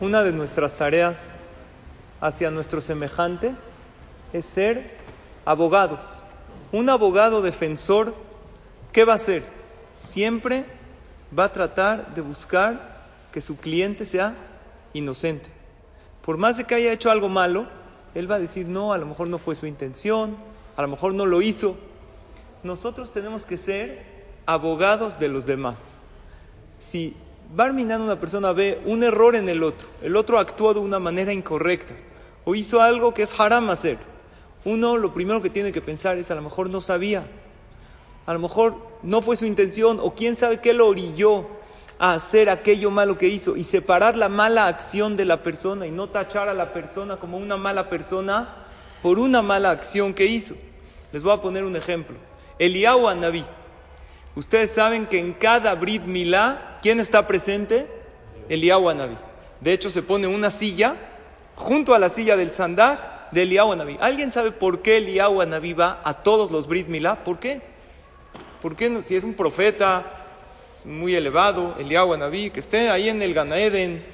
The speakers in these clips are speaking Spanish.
una de nuestras tareas hacia nuestros semejantes es ser abogados. Un abogado defensor, ¿qué va a hacer? Siempre va a tratar de buscar que su cliente sea inocente. Por más de que haya hecho algo malo, él va a decir, no, a lo mejor no fue su intención, a lo mejor no lo hizo. Nosotros tenemos que ser abogados de los demás. Si Barminan una persona ve un error en el otro, el otro actuó de una manera incorrecta o hizo algo que es haram hacer, uno lo primero que tiene que pensar es a lo mejor no sabía, a lo mejor no fue su intención o quién sabe qué lo orilló a hacer aquello malo que hizo y separar la mala acción de la persona y no tachar a la persona como una mala persona por una mala acción que hizo. Les voy a poner un ejemplo. Eliyahu Naví. Ustedes saben que en cada Brit Milá, ¿quién está presente? Eliyahu Naví. De hecho, se pone una silla junto a la silla del Sandak de Eliyahu. ¿Alguien sabe por qué Eliyahu Naví va a todos los Brit Milá? ¿Por qué? ¿Por qué no? Si es un profeta muy elevado, Eliyahu Naví, que esté ahí en el Ganaeden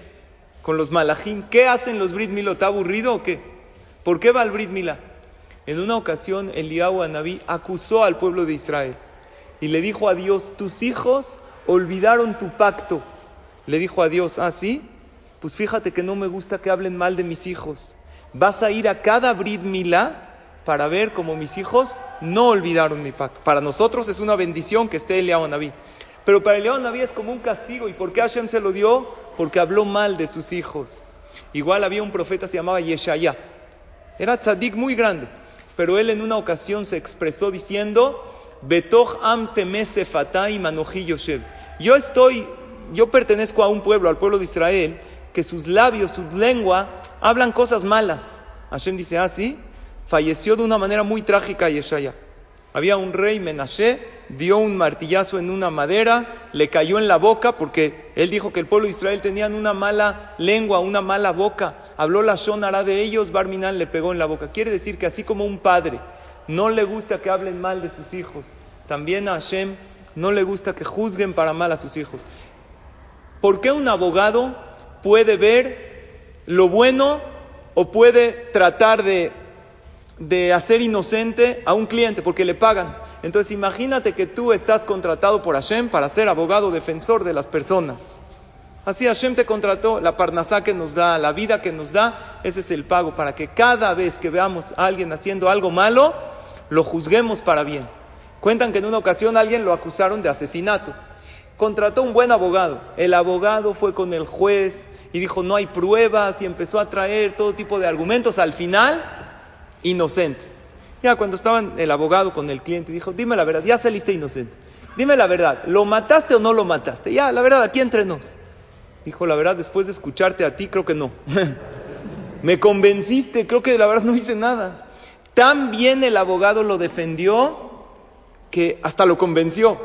con los malajim, ¿qué hacen los Brit Milá? ¿Está aburrido o qué? ¿Por qué va al Brit Milá? En una ocasión, Eliyahu Anabí acusó al pueblo de Israel y le dijo a Dios: Tus hijos olvidaron tu pacto. Le dijo a Dios: ¿Ah, sí? Pues fíjate que no me gusta que hablen mal de mis hijos. Vas a ir a cada Brit Milá para ver cómo mis hijos no olvidaron mi pacto. Para nosotros es una bendición que esté Eliyahu Anabí. Pero para Eliyahu Anabí es como un castigo. ¿Y por qué Hashem se lo dio? Porque habló mal de sus hijos. Igual había un profeta, se llamaba Yeshaya. Era tzadik muy grande pero él en una ocasión se expresó diciendo, Betoch am fatai yoshev. Yo estoy, yo pertenezco a un pueblo, al pueblo de Israel, que sus labios, su lengua, hablan cosas malas. Hashem dice, ah, sí, falleció de una manera muy trágica Yeshaya. Había un rey Menashe, dio un martillazo en una madera, le cayó en la boca porque él dijo que el pueblo de Israel tenían una mala lengua, una mala boca habló la Shonara de ellos, Barminan le pegó en la boca. Quiere decir que así como un padre no le gusta que hablen mal de sus hijos, también a Hashem no le gusta que juzguen para mal a sus hijos. ¿Por qué un abogado puede ver lo bueno o puede tratar de, de hacer inocente a un cliente porque le pagan? Entonces imagínate que tú estás contratado por Hashem para ser abogado defensor de las personas. Así Hashem te contrató, la parnasá que nos da, la vida que nos da, ese es el pago para que cada vez que veamos a alguien haciendo algo malo, lo juzguemos para bien. Cuentan que en una ocasión alguien lo acusaron de asesinato. Contrató un buen abogado. El abogado fue con el juez y dijo no hay pruebas y empezó a traer todo tipo de argumentos. Al final, inocente. Ya cuando estaban el abogado con el cliente, dijo, dime la verdad, ya saliste inocente. Dime la verdad, ¿lo mataste o no lo mataste? Ya, la verdad, aquí entre nos. Dijo, la verdad, después de escucharte a ti, creo que no. Me convenciste, creo que la verdad no hice nada. Tan bien el abogado lo defendió que hasta lo convenció.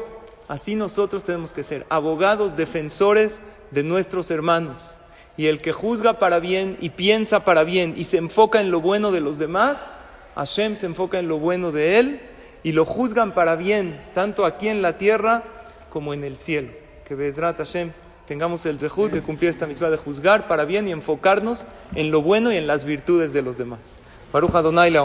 Así nosotros tenemos que ser abogados defensores de nuestros hermanos. Y el que juzga para bien y piensa para bien y se enfoca en lo bueno de los demás, Hashem se enfoca en lo bueno de él y lo juzgan para bien, tanto aquí en la tierra como en el cielo. Que Bezrat Hashem tengamos el zehut de cumplir esta misma de juzgar para bien y enfocarnos en lo bueno y en las virtudes de los demás. Baruch Adonai la